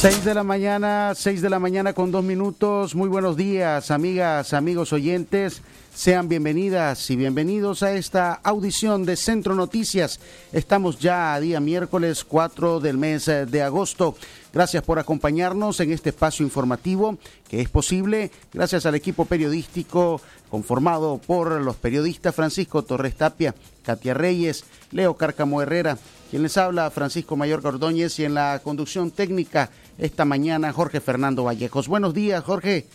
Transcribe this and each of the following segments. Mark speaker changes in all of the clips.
Speaker 1: 6 de la mañana, 6 de la mañana con dos minutos. Muy buenos días, amigas, amigos oyentes. Sean bienvenidas y bienvenidos a esta audición de Centro Noticias. Estamos ya a día miércoles 4 del mes de agosto. Gracias por acompañarnos en este espacio informativo que es posible gracias al equipo periodístico conformado por los periodistas Francisco Torres Tapia, Katia Reyes, Leo Cárcamo Herrera, quien les habla Francisco Mayor Cordóñez y en la conducción técnica esta mañana Jorge Fernando Vallejos. Buenos días, Jorge.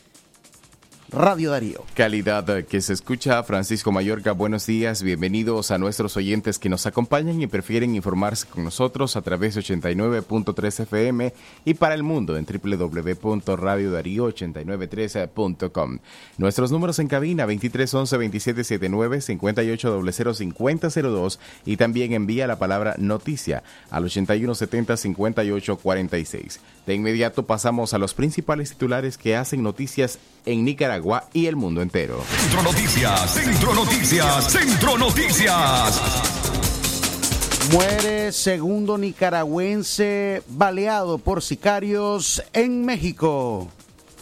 Speaker 1: Radio Darío.
Speaker 2: Calidad que se escucha, Francisco Mayorga, buenos días, bienvenidos a nuestros oyentes que nos acompañan y prefieren informarse con nosotros a través de 89.3 FM y para el mundo en www.radiodarío8913.com. Nuestros números en cabina 2311-2779, 5800-5002 y también envía la palabra noticia al 8170-5846. De inmediato pasamos a los principales titulares que hacen noticias en Nicaragua y el mundo entero.
Speaker 3: Centro Noticias, Centro Noticias, Centro Noticias.
Speaker 1: Muere segundo nicaragüense baleado por sicarios en México.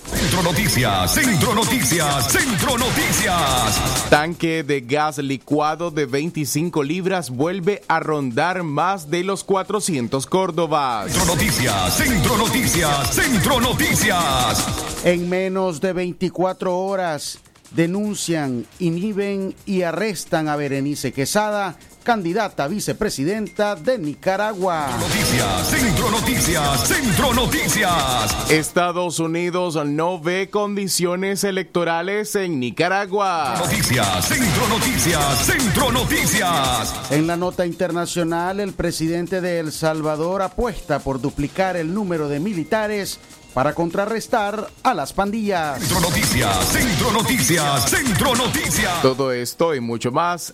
Speaker 3: Centro Noticias, Centro Noticias, Centro Noticias.
Speaker 2: Tanque de gas licuado de 25 libras vuelve a rondar más de los 400 Córdobas.
Speaker 3: Centro Noticias, Centro Noticias, Centro Noticias.
Speaker 1: En menos de 24 horas denuncian, inhiben y arrestan a Berenice Quesada candidata a vicepresidenta de Nicaragua.
Speaker 3: Noticias, Centro Noticias, Centro Noticias.
Speaker 2: Estados Unidos no ve condiciones electorales en Nicaragua.
Speaker 3: Noticias, Centro Noticias, Centro Noticias.
Speaker 1: En la nota internacional, el presidente de El Salvador apuesta por duplicar el número de militares para contrarrestar a las pandillas.
Speaker 3: Centro Noticias, Centro Noticias, Centro Noticias.
Speaker 2: Todo esto y mucho más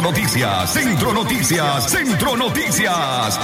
Speaker 3: Centro Noticias, Centro Noticias, Centro Noticias.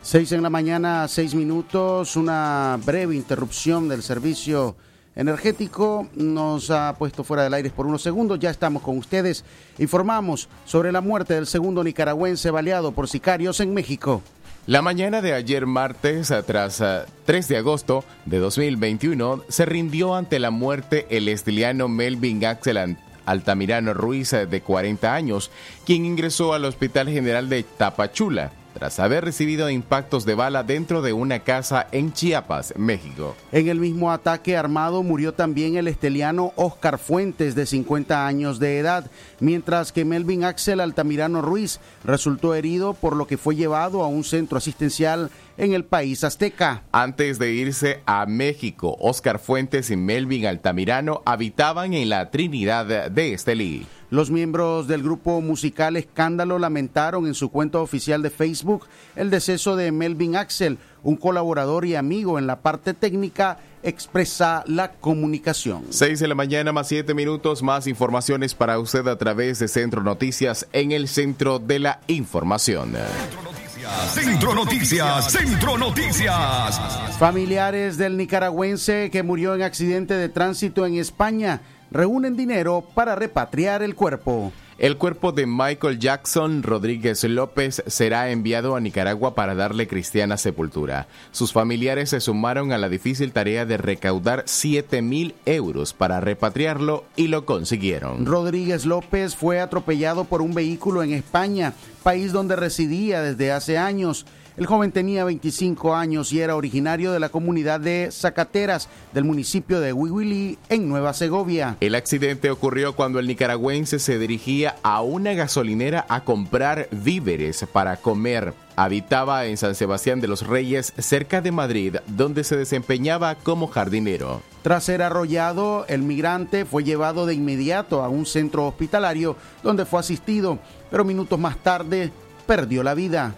Speaker 1: Seis en la mañana, seis minutos, una breve interrupción del servicio energético nos ha puesto fuera del aire por unos segundos. Ya estamos con ustedes. Informamos sobre la muerte del segundo nicaragüense baleado por sicarios en México.
Speaker 2: La mañana de ayer martes, tras 3 de agosto de 2021, se rindió ante la muerte el estiliano Melvin Axel Altamirano Ruiz, de 40 años, quien ingresó al Hospital General de Tapachula tras haber recibido impactos de bala dentro de una casa en Chiapas, México.
Speaker 1: En el mismo ataque armado murió también el esteliano Oscar Fuentes, de 50 años de edad, mientras que Melvin Axel Altamirano Ruiz resultó herido, por lo que fue llevado a un centro asistencial en el país azteca.
Speaker 2: Antes de irse a México, Oscar Fuentes y Melvin Altamirano habitaban en la Trinidad de Estelí.
Speaker 1: Los miembros del grupo musical Escándalo lamentaron en su cuenta oficial de Facebook el deceso de Melvin Axel, un colaborador y amigo en la parte técnica expresa la comunicación.
Speaker 2: 6 de la mañana más 7 minutos, más informaciones para usted a través de Centro Noticias en el centro de la información.
Speaker 3: Centro Noticias. Centro Noticias, Centro Noticias.
Speaker 1: Familiares del nicaragüense que murió en accidente de tránsito en España reúnen dinero para repatriar el cuerpo.
Speaker 2: El cuerpo de Michael Jackson Rodríguez López será enviado a Nicaragua para darle cristiana sepultura. Sus familiares se sumaron a la difícil tarea de recaudar 7 mil euros para repatriarlo y lo consiguieron.
Speaker 1: Rodríguez López fue atropellado por un vehículo en España, país donde residía desde hace años. El joven tenía 25 años y era originario de la comunidad de Zacateras, del municipio de Huihuilí, en Nueva Segovia.
Speaker 2: El accidente ocurrió cuando el nicaragüense se dirigía a una gasolinera a comprar víveres para comer. Habitaba en San Sebastián de los Reyes, cerca de Madrid, donde se desempeñaba como jardinero.
Speaker 1: Tras ser arrollado, el migrante fue llevado de inmediato a un centro hospitalario donde fue asistido, pero minutos más tarde perdió la vida.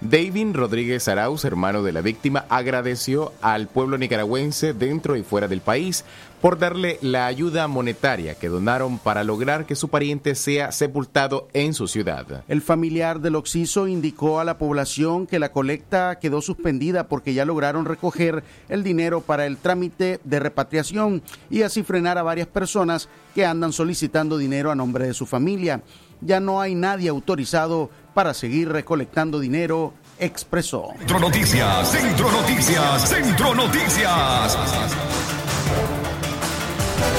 Speaker 2: David Rodríguez Arauz, hermano de la víctima, agradeció al pueblo nicaragüense dentro y fuera del país por darle la ayuda monetaria que donaron para lograr que su pariente sea sepultado en su ciudad.
Speaker 1: El familiar del occiso indicó a la población que la colecta quedó suspendida porque ya lograron recoger el dinero para el trámite de repatriación y así frenar a varias personas que andan solicitando dinero a nombre de su familia. Ya no hay nadie autorizado para seguir recolectando dinero, expresó.
Speaker 3: Centro Noticias, Centro Noticias, Centro Noticias.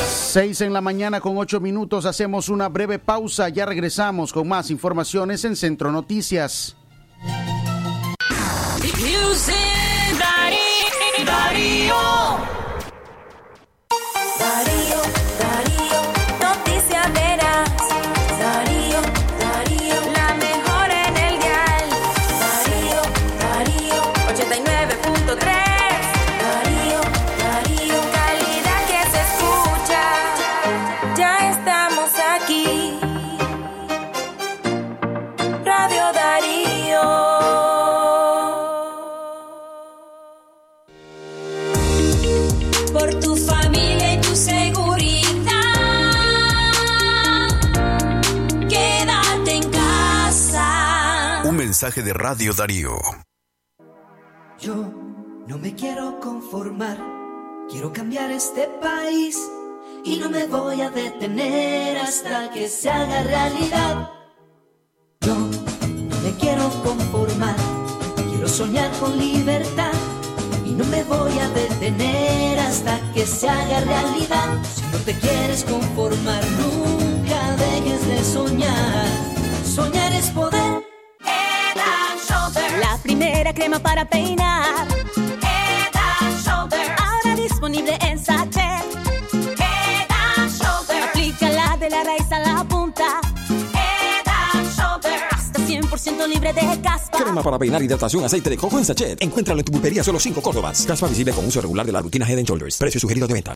Speaker 1: Seis en la mañana con ocho minutos, hacemos una breve pausa, ya regresamos con más informaciones en Centro Noticias.
Speaker 3: Mensaje de Radio Darío.
Speaker 4: Yo no me quiero conformar, quiero cambiar este país y no me voy a detener hasta que se haga realidad. Yo no me quiero conformar, quiero soñar con libertad y no me voy a detener hasta que se haga realidad. Si no te quieres conformar, nunca dejes de soñar. Soñar es poder
Speaker 5: primera crema para peinar.
Speaker 6: Head and Shoulders.
Speaker 5: Ahora disponible en sachet.
Speaker 6: Head and Shoulders.
Speaker 5: Aplícala de la raíz a la punta.
Speaker 6: Head and Shoulders.
Speaker 5: Hasta 100% libre de caspa.
Speaker 7: Crema para peinar, hidratación, aceite de coco en sachet. Encuéntralo en tu pulpería solo 5 Córdobas. Caspa visible con uso regular de la rutina Head and Shoulders. Precio sugerido de venta.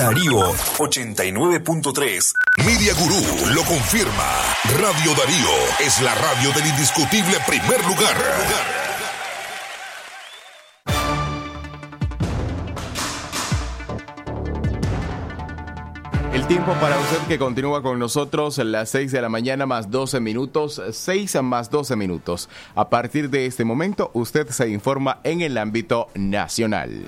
Speaker 8: Darío 89.3.
Speaker 3: Media Gurú lo confirma. Radio Darío es la radio del indiscutible primer lugar.
Speaker 2: El tiempo para usted que continúa con nosotros, las 6 de la mañana más 12 minutos, 6 más 12 minutos. A partir de este momento, usted se informa en el ámbito nacional.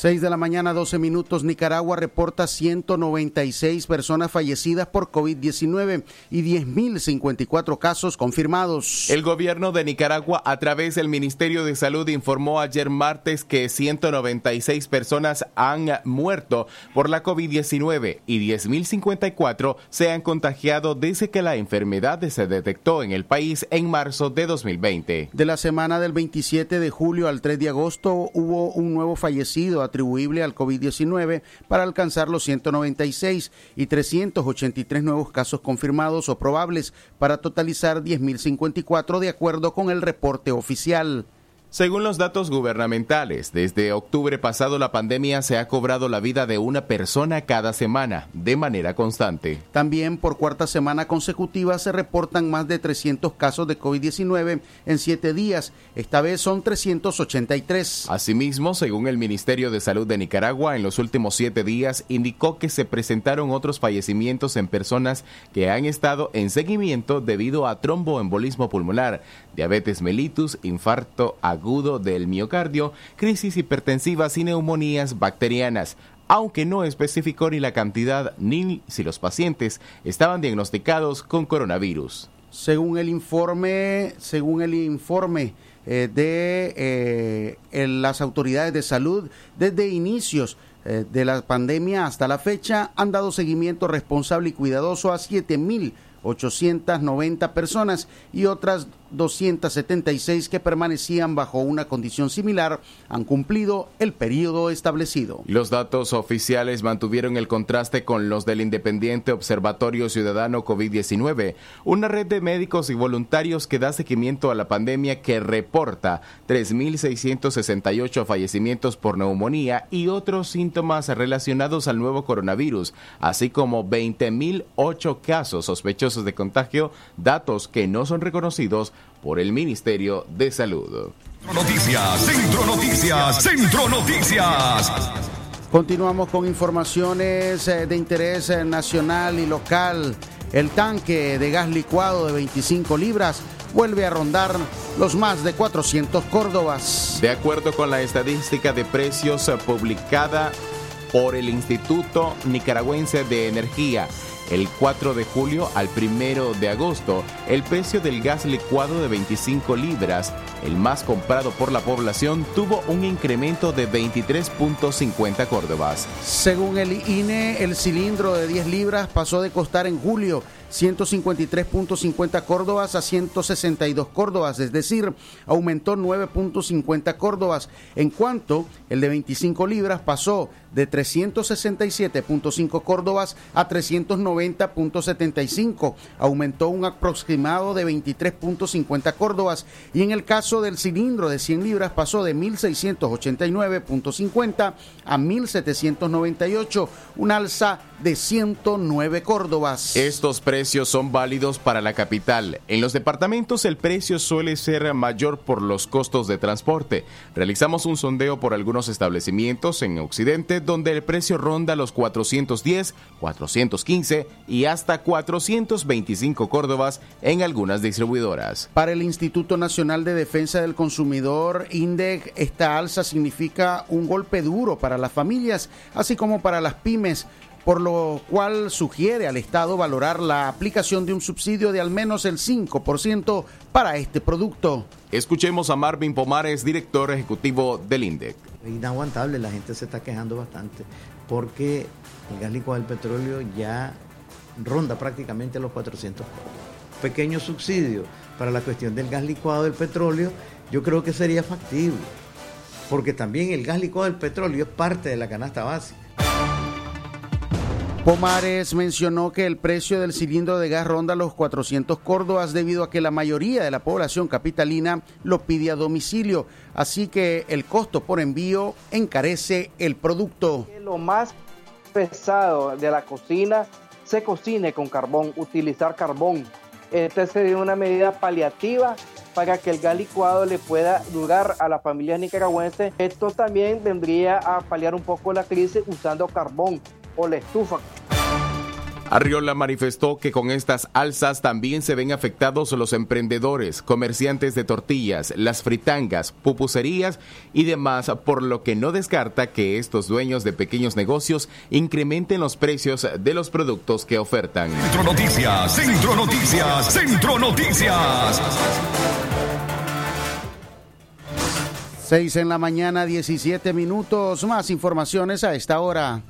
Speaker 1: 6 de la mañana, 12 minutos. Nicaragua reporta 196 personas fallecidas por COVID-19 y 10.054 casos confirmados.
Speaker 2: El gobierno de Nicaragua, a través del Ministerio de Salud, informó ayer martes que 196 personas han muerto por la COVID-19 y 10.054 se han contagiado desde que la enfermedad se detectó en el país en marzo de 2020.
Speaker 1: De la semana del 27 de julio al 3 de agosto hubo un nuevo fallecido atribuible al COVID-19 para alcanzar los 196 y 383 nuevos casos confirmados o probables para totalizar 10.054 de acuerdo con el reporte oficial.
Speaker 2: Según los datos gubernamentales, desde octubre pasado la pandemia se ha cobrado la vida de una persona cada semana, de manera constante.
Speaker 1: También por cuarta semana consecutiva se reportan más de 300 casos de COVID-19 en siete días. Esta vez son 383.
Speaker 2: Asimismo, según el Ministerio de Salud de Nicaragua, en los últimos siete días indicó que se presentaron otros fallecimientos en personas que han estado en seguimiento debido a tromboembolismo pulmonar, diabetes mellitus, infarto agudo del miocardio, crisis hipertensivas y neumonías bacterianas, aunque no especificó ni la cantidad ni si los pacientes estaban diagnosticados con coronavirus.
Speaker 1: Según el informe, según el informe eh, de eh, las autoridades de salud, desde inicios eh, de la pandemia hasta la fecha han dado seguimiento responsable y cuidadoso a 7.890 personas y otras 276 que permanecían bajo una condición similar han cumplido el periodo establecido.
Speaker 2: Los datos oficiales mantuvieron el contraste con los del Independiente Observatorio Ciudadano COVID-19, una red de médicos y voluntarios que da seguimiento a la pandemia que reporta 3.668 fallecimientos por neumonía y otros síntomas relacionados al nuevo coronavirus, así como 20.008 casos sospechosos de contagio, datos que no son reconocidos por el Ministerio de Salud.
Speaker 3: Noticias, Centro Noticias, Centro Noticias.
Speaker 1: Continuamos con informaciones eh, de interés eh, nacional y local. El tanque de gas licuado de 25 libras vuelve a rondar los más de 400 córdobas.
Speaker 2: De acuerdo con la estadística de precios eh, publicada por el Instituto Nicaragüense de Energía, el 4 de julio al 1 de agosto, el precio del gas licuado de 25 libras, el más comprado por la población, tuvo un incremento de 23.50 córdobas.
Speaker 1: Según el INE, el cilindro de 10 libras pasó de costar en julio 153.50 córdobas a 162 córdobas, es decir, aumentó 9.50 córdobas, en cuanto el de 25 libras pasó de 367.5 córdobas a 390.75, aumentó un aproximado de 23.50 córdobas, y en el caso del cilindro de 100 libras pasó de 1.689.50 a 1.798, un alza de 109 córdobas.
Speaker 2: Estos precios son válidos para la capital. En los departamentos el precio suele ser mayor por los costos de transporte. Realizamos un sondeo por algunos establecimientos en Occidente donde el precio ronda los 410, 415 y hasta 425 córdobas en algunas distribuidoras.
Speaker 1: Para el Instituto Nacional de Defensa del Consumidor, INDEC, esta alza significa un golpe duro para las familias, así como para las pymes, por lo cual sugiere al Estado valorar la aplicación de un subsidio de al menos el 5% para este producto.
Speaker 2: Escuchemos a Marvin Pomares, director ejecutivo del INDEC.
Speaker 9: Es inaguantable, la gente se está quejando bastante porque el gas licuado del petróleo ya ronda prácticamente los 400 Pequeño subsidio para la cuestión del gas licuado del petróleo, yo creo que sería factible, porque también el gas licuado del petróleo es parte de la canasta básica.
Speaker 1: Pomares mencionó que el precio del cilindro de gas ronda los 400 córdobas debido a que la mayoría de la población capitalina lo pide a domicilio, así que el costo por envío encarece el producto.
Speaker 10: Lo más pesado de la cocina se cocine con carbón, utilizar carbón. Esta sería una medida paliativa para que el gas licuado le pueda durar a las familias nicaragüenses. Esto también vendría a paliar un poco la crisis usando carbón o la estufa.
Speaker 2: Arriola manifestó que con estas alzas también se ven afectados los emprendedores, comerciantes de tortillas, las fritangas, pupuserías y demás, por lo que no descarta que estos dueños de pequeños negocios incrementen los precios de los productos que ofertan.
Speaker 3: Centro Noticias, Centro Noticias, Centro Noticias.
Speaker 1: 6 en la mañana, 17 minutos. Más informaciones a esta hora.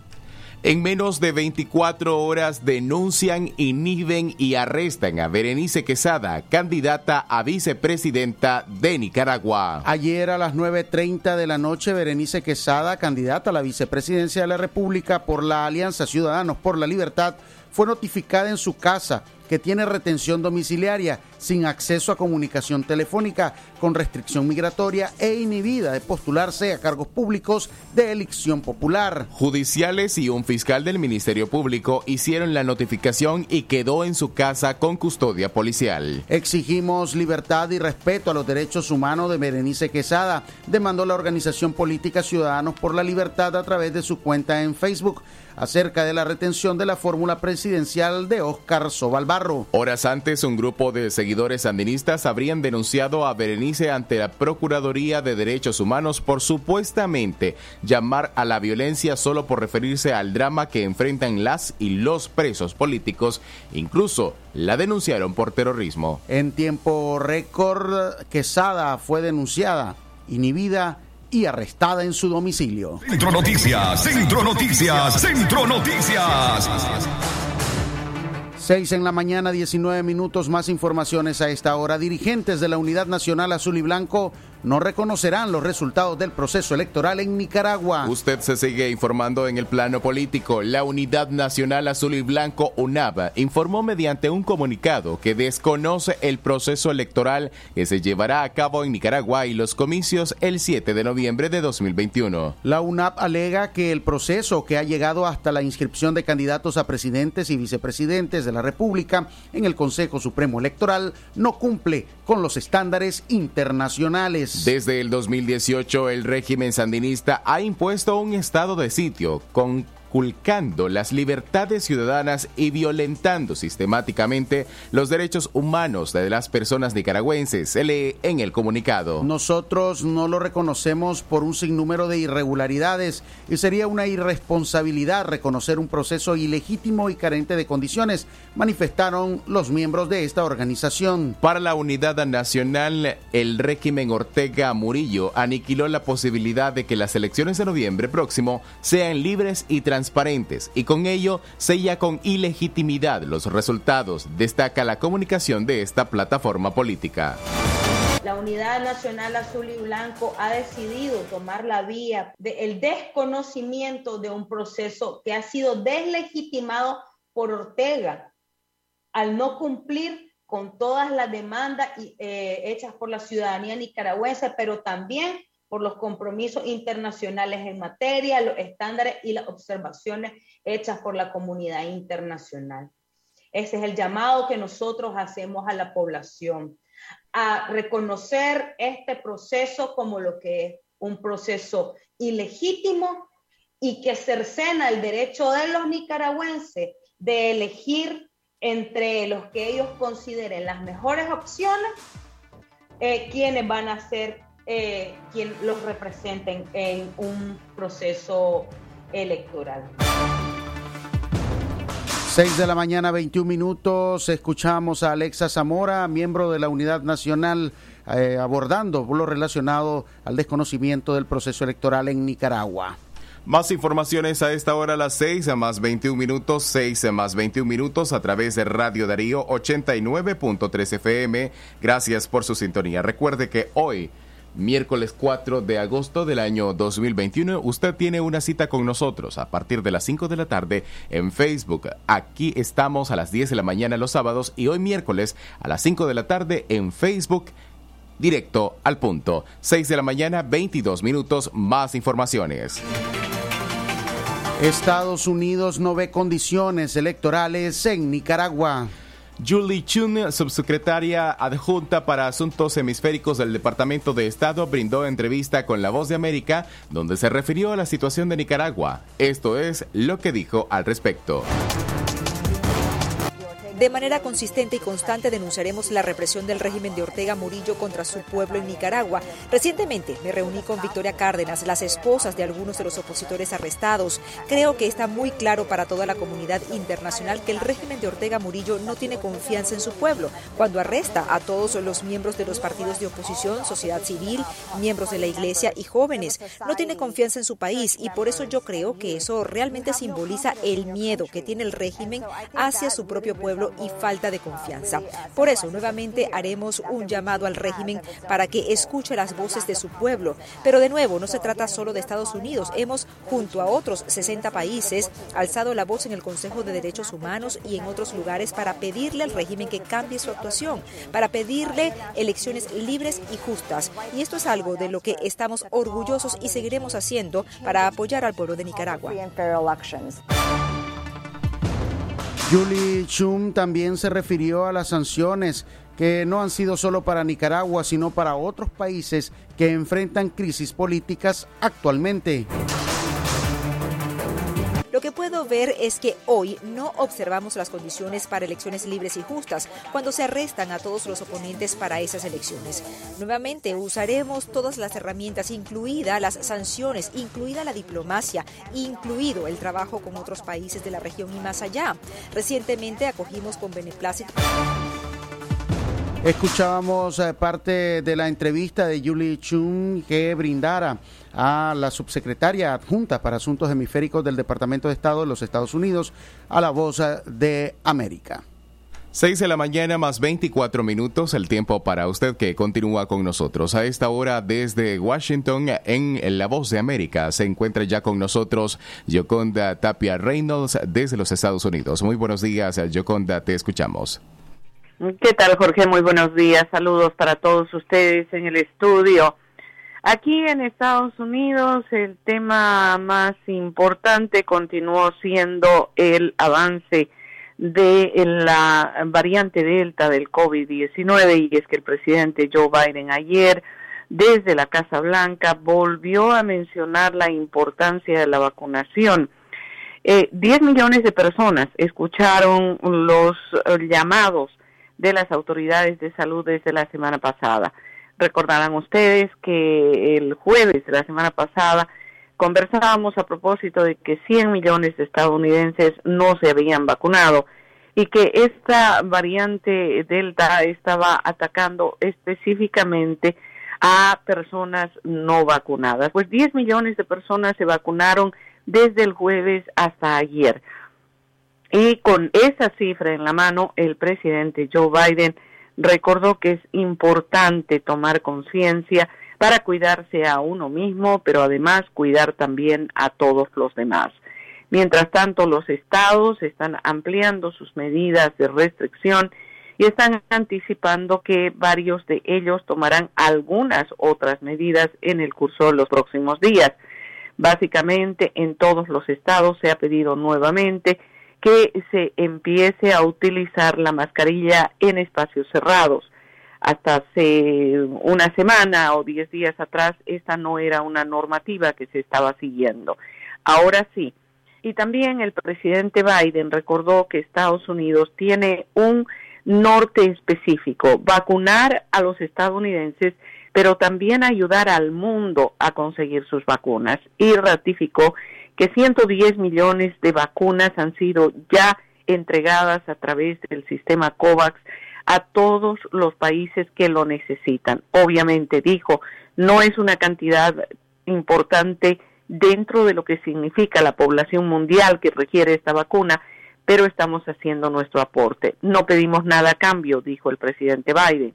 Speaker 2: En menos de 24 horas denuncian, inhiben y arrestan a Berenice Quesada, candidata a vicepresidenta de Nicaragua.
Speaker 1: Ayer a las 9.30 de la noche, Berenice Quesada, candidata a la vicepresidencia de la República por la Alianza Ciudadanos por la Libertad, fue notificada en su casa que tiene retención domiciliaria, sin acceso a comunicación telefónica, con restricción migratoria e inhibida de postularse a cargos públicos de elección popular.
Speaker 2: Judiciales y un fiscal del Ministerio Público hicieron la notificación y quedó en su casa con custodia policial.
Speaker 1: Exigimos libertad y respeto a los derechos humanos de Berenice Quesada, demandó la organización política Ciudadanos por la Libertad a través de su cuenta en Facebook acerca de la retención de la fórmula presidencial de Óscar Sobalbarro.
Speaker 2: Horas antes, un grupo de seguidores sandinistas habrían denunciado a Berenice ante la Procuraduría de Derechos Humanos por supuestamente llamar a la violencia solo por referirse al drama que enfrentan las y los presos políticos. Incluso la denunciaron por terrorismo.
Speaker 1: En tiempo récord, Quesada fue denunciada, inhibida y arrestada en su domicilio.
Speaker 3: Centro Noticias, Centro Noticias, Centro Noticias.
Speaker 1: 6 en la mañana, 19 minutos más informaciones a esta hora. Dirigentes de la Unidad Nacional Azul y Blanco no reconocerán los resultados del proceso electoral en Nicaragua.
Speaker 2: Usted se sigue informando en el plano político. La Unidad Nacional Azul y Blanco, UNAB, informó mediante un comunicado que desconoce el proceso electoral que se llevará a cabo en Nicaragua y los comicios el 7 de noviembre de 2021.
Speaker 1: La UNAB alega que el proceso que ha llegado hasta la inscripción de candidatos a presidentes y vicepresidentes de la República en el Consejo Supremo Electoral no cumple con los estándares internacionales.
Speaker 2: Desde el 2018, el régimen sandinista ha impuesto un estado de sitio con las libertades ciudadanas y violentando sistemáticamente los derechos humanos de las personas nicaragüenses, se lee en el comunicado.
Speaker 1: Nosotros no lo reconocemos por un sinnúmero de irregularidades y sería una irresponsabilidad reconocer un proceso ilegítimo y carente de condiciones, manifestaron los miembros de esta organización.
Speaker 2: Para la unidad nacional, el régimen Ortega Murillo aniquiló la posibilidad de que las elecciones de noviembre próximo sean libres y transparentes transparentes y con ello sella con ilegitimidad los resultados, destaca la comunicación de esta plataforma política.
Speaker 11: La Unidad Nacional Azul y Blanco ha decidido tomar la vía del desconocimiento de un proceso que ha sido deslegitimado por Ortega al no cumplir con todas las demandas eh, hechas por la ciudadanía nicaragüense, pero también por los compromisos internacionales en materia, los estándares y las observaciones hechas por la comunidad internacional. Ese es el llamado que nosotros hacemos a la población, a reconocer este proceso como lo que es un proceso ilegítimo y que cercena el derecho de los nicaragüenses de elegir entre los que ellos consideren las mejores opciones, eh, quienes van a ser eh, quien los representen en un proceso electoral.
Speaker 1: 6 de la mañana, 21 minutos. Escuchamos a Alexa Zamora, miembro de la Unidad Nacional, eh, abordando lo relacionado al desconocimiento del proceso electoral en Nicaragua.
Speaker 2: Más informaciones a esta hora a las 6 a más 21 minutos, 6 a más 21 minutos a través de Radio Darío 89.3 FM. Gracias por su sintonía. Recuerde que hoy miércoles 4 de agosto del año 2021. Usted tiene una cita con nosotros a partir de las 5 de la tarde en Facebook. Aquí estamos a las 10 de la mañana los sábados y hoy miércoles a las 5 de la tarde en Facebook. Directo al punto. 6 de la mañana, 22 minutos, más informaciones.
Speaker 1: Estados Unidos no ve condiciones electorales en Nicaragua.
Speaker 2: Julie Chun, subsecretaria adjunta para Asuntos Hemisféricos del Departamento de Estado, brindó entrevista con La Voz de América, donde se refirió a la situación de Nicaragua. Esto es lo que dijo al respecto.
Speaker 12: De manera consistente y constante denunciaremos la represión del régimen de Ortega Murillo contra su pueblo en Nicaragua. Recientemente me reuní con Victoria Cárdenas, las esposas de algunos de los opositores arrestados. Creo que está muy claro para toda la comunidad internacional que el régimen de Ortega Murillo no tiene confianza en su pueblo cuando arresta a todos los miembros de los partidos de oposición, sociedad civil, miembros de la iglesia y jóvenes. No tiene confianza en su país y por eso yo creo que eso realmente simboliza el miedo que tiene el régimen hacia su propio pueblo y falta de confianza. Por eso, nuevamente haremos un llamado al régimen para que escuche las voces de su pueblo. Pero de nuevo, no se trata solo de Estados Unidos. Hemos, junto a otros 60 países, alzado la voz en el Consejo de Derechos Humanos y en otros lugares para pedirle al régimen que cambie su actuación, para pedirle elecciones libres y justas. Y esto es algo de lo que estamos orgullosos y seguiremos haciendo para apoyar al pueblo de Nicaragua.
Speaker 1: Julie Chum también se refirió a las sanciones que no han sido solo para Nicaragua, sino para otros países que enfrentan crisis políticas actualmente.
Speaker 12: Lo que puedo ver es que hoy no observamos las condiciones para elecciones libres y justas cuando se arrestan a todos los oponentes para esas elecciones. Nuevamente usaremos todas las herramientas, incluida las sanciones, incluida la diplomacia, incluido el trabajo con otros países de la región y más allá. Recientemente acogimos con beneplácito.
Speaker 1: Escuchábamos eh, parte de la entrevista de Julie Chung que brindara a la subsecretaria adjunta para Asuntos Hemisféricos del Departamento de Estado de los Estados Unidos a la voz eh, de América.
Speaker 2: 6 de la mañana más 24 minutos, el tiempo para usted que continúa con nosotros. A esta hora desde Washington en La Voz de América se encuentra ya con nosotros Yoconda Tapia Reynolds desde los Estados Unidos. Muy buenos días, Yoconda, te escuchamos.
Speaker 13: ¿Qué tal, Jorge? Muy buenos días. Saludos para todos ustedes en el estudio. Aquí en Estados Unidos el tema más importante continuó siendo el avance de la variante Delta del COVID-19 y es que el presidente Joe Biden ayer desde la Casa Blanca volvió a mencionar la importancia de la vacunación. Eh, 10 millones de personas escucharon los eh, llamados de las autoridades de salud desde la semana pasada. Recordarán ustedes que el jueves de la semana pasada conversábamos a propósito de que 100 millones de estadounidenses no se habían vacunado y que esta variante Delta estaba atacando específicamente a personas no vacunadas. Pues 10 millones de personas se vacunaron desde el jueves hasta ayer. Y con esa cifra en la mano, el presidente Joe Biden recordó que es importante tomar conciencia para cuidarse a uno mismo, pero además cuidar también a todos los demás. Mientras tanto, los estados están ampliando sus medidas de restricción y están anticipando que varios de ellos tomarán algunas otras medidas en el curso de los próximos días. Básicamente, en todos los estados se ha pedido nuevamente que se empiece a utilizar la mascarilla en espacios cerrados. Hasta hace una semana o diez días atrás esta no era una normativa que se estaba siguiendo. Ahora sí. Y también el presidente Biden recordó que Estados Unidos tiene un norte específico, vacunar a los estadounidenses, pero también ayudar al mundo a conseguir sus vacunas. Y ratificó que 110 millones de vacunas han sido ya entregadas a través del sistema COVAX a todos los países que lo necesitan. Obviamente, dijo, no es una cantidad importante dentro de lo que significa la población mundial que requiere esta vacuna, pero estamos haciendo nuestro aporte. No pedimos nada a cambio, dijo el presidente Biden.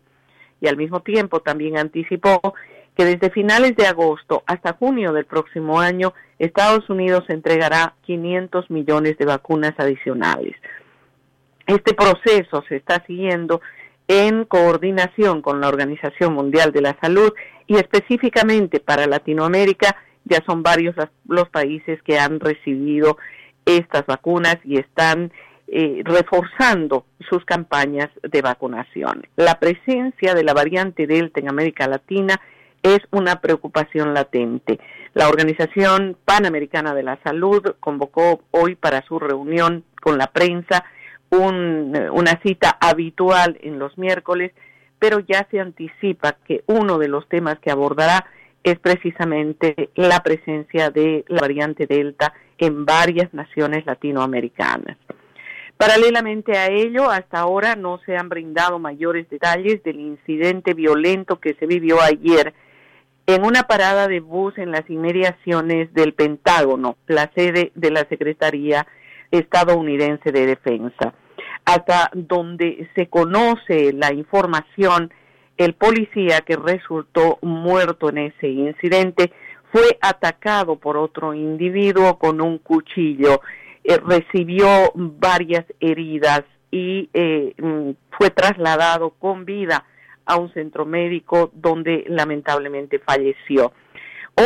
Speaker 13: Y al mismo tiempo también anticipó que desde finales de agosto hasta junio del próximo año Estados Unidos entregará 500 millones de vacunas adicionales. Este proceso se está siguiendo en coordinación con la Organización Mundial de la Salud y específicamente para Latinoamérica ya son varios los países que han recibido estas vacunas y están eh, reforzando sus campañas de vacunación. La presencia de la variante Delta en América Latina es una preocupación latente. La Organización Panamericana de la Salud convocó hoy para su reunión con la prensa un, una cita habitual en los miércoles, pero ya se anticipa que uno de los temas que abordará es precisamente la presencia de la variante Delta en varias naciones latinoamericanas. Paralelamente a ello, hasta ahora no se han brindado mayores detalles del incidente violento que se vivió ayer en una parada de bus en las inmediaciones del Pentágono, la sede de la Secretaría estadounidense de Defensa. Hasta donde se conoce la información, el policía que resultó muerto en ese incidente fue atacado por otro individuo con un cuchillo, eh, recibió varias heridas y eh, mm, fue trasladado con vida a un centro médico donde lamentablemente falleció.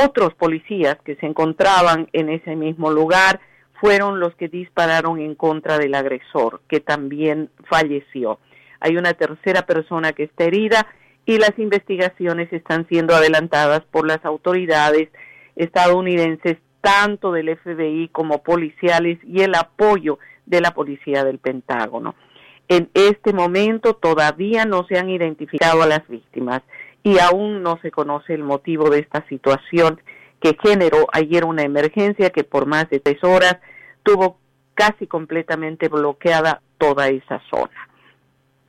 Speaker 13: Otros policías que se encontraban en ese mismo lugar fueron los que dispararon en contra del agresor, que también falleció. Hay una tercera persona que está herida y las investigaciones están siendo adelantadas por las autoridades estadounidenses, tanto del FBI como policiales y el apoyo de la policía del Pentágono. En este momento todavía no se han identificado a las víctimas y aún no se conoce el motivo de esta situación que generó ayer una emergencia que por más de tres horas tuvo casi completamente bloqueada toda esa zona.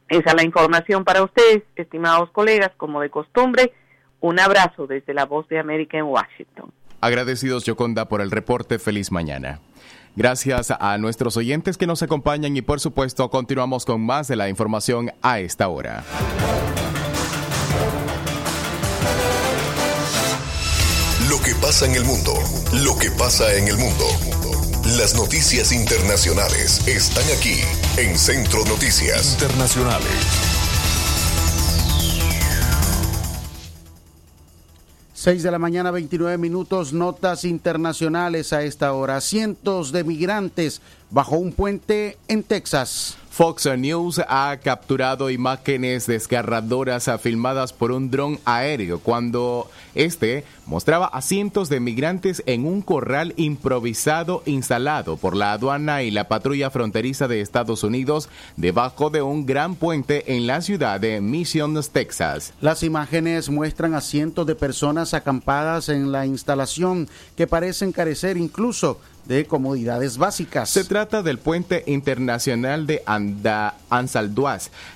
Speaker 13: Esa es la información para ustedes, estimados colegas, como de costumbre. Un abrazo desde la Voz de América en Washington.
Speaker 2: Agradecidos, Yoconda, por el reporte. Feliz mañana. Gracias a nuestros oyentes que nos acompañan y por supuesto continuamos con más de la información a esta hora.
Speaker 3: Lo que pasa en el mundo, lo que pasa en el mundo. Las noticias internacionales están aquí en Centro Noticias Internacionales.
Speaker 1: 6 de la mañana, 29 minutos, notas internacionales a esta hora. Cientos de migrantes bajo un puente en Texas.
Speaker 2: Fox News ha capturado imágenes desgarradoras filmadas por un dron aéreo cuando este mostraba a cientos de migrantes en un corral improvisado instalado por la aduana y la patrulla fronteriza de Estados Unidos debajo de un gran puente en la ciudad de Mission, Texas.
Speaker 1: Las imágenes muestran a cientos de personas acampadas en la instalación que parecen carecer incluso de comodidades básicas.
Speaker 2: Se trata del puente internacional de Anda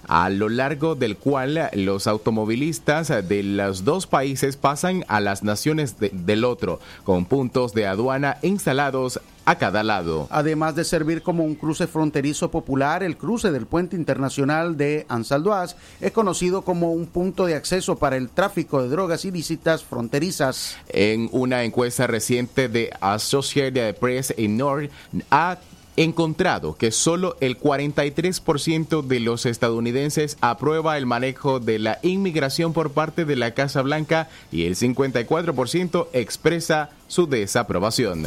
Speaker 2: a lo largo del cual los automovilistas de los dos países pasan a las naciones de, del otro, con puntos de aduana instalados a cada lado.
Speaker 1: Además de servir como un cruce fronterizo popular, el cruce del puente internacional de Ansaldoaz es conocido como un punto de acceso para el tráfico de drogas ilícitas fronterizas.
Speaker 2: En una encuesta reciente de Associated Press in North ha encontrado que solo el 43% de los estadounidenses aprueba el manejo de la inmigración por parte de la Casa Blanca y el 54% expresa su desaprobación.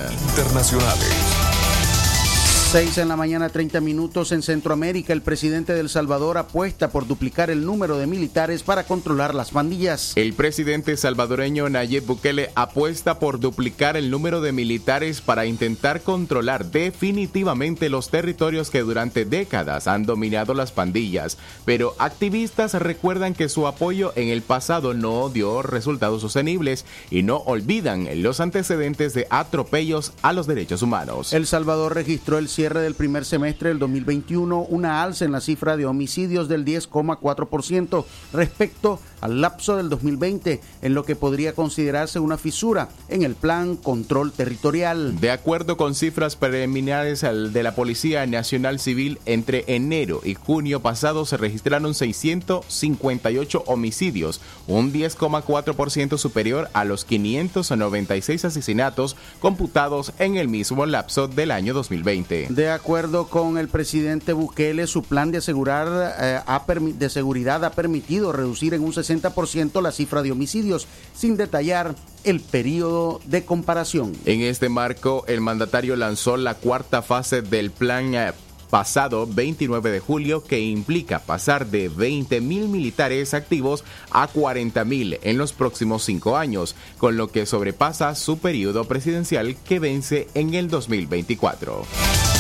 Speaker 1: 6 en la mañana, 30 minutos en Centroamérica. El presidente de El Salvador apuesta por duplicar el número de militares para controlar las pandillas.
Speaker 2: El presidente salvadoreño Nayib Bukele apuesta por duplicar el número de militares para intentar controlar definitivamente los territorios que durante décadas han dominado las pandillas. Pero activistas recuerdan que su apoyo en el pasado no dio resultados sostenibles y no olvidan los antecedentes de atropellos a los derechos humanos.
Speaker 1: El Salvador registró el cierre del primer semestre del 2021 una alza en la cifra de homicidios del 10,4% respecto al lapso del 2020, en lo que podría considerarse una fisura en el plan control territorial.
Speaker 2: De acuerdo con cifras preliminares de la Policía Nacional Civil, entre enero y junio pasado se registraron 658 homicidios, un 10,4% superior a los 596 asesinatos computados en el mismo lapso del año 2020.
Speaker 1: De acuerdo con el presidente Bukele, su plan de, asegurar, eh, ha de seguridad ha permitido reducir en un 60% la cifra de homicidios, sin detallar el periodo de comparación.
Speaker 2: En este marco, el mandatario lanzó la cuarta fase del plan eh, pasado 29 de julio que implica pasar de 20 mil militares activos a 40 mil en los próximos cinco años, con lo que sobrepasa su periodo presidencial que vence en el 2024.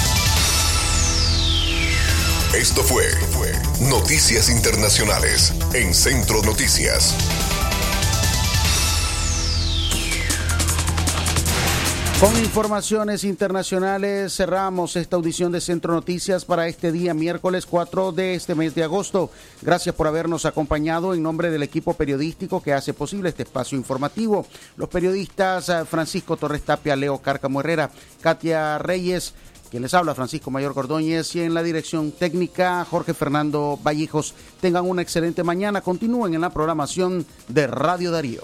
Speaker 3: Esto fue Noticias Internacionales en Centro Noticias.
Speaker 1: Con informaciones internacionales cerramos esta audición de Centro Noticias para este día miércoles 4 de este mes de agosto. Gracias por habernos acompañado en nombre del equipo periodístico que hace posible este espacio informativo. Los periodistas eh, Francisco Torres Tapia, Leo Cárcamo Herrera, Katia Reyes, quien les habla, Francisco Mayor Cordóñez, y en la dirección técnica, Jorge Fernando Vallijos. Tengan una excelente mañana. Continúen en la programación de Radio Darío.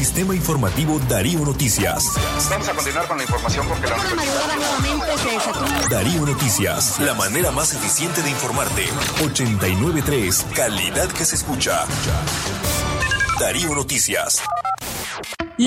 Speaker 14: Sistema Informativo Darío Noticias.
Speaker 15: Vamos a continuar con la información porque la
Speaker 14: Darío Noticias, la manera más eficiente de informarte. 893, calidad que se escucha. Darío Noticias.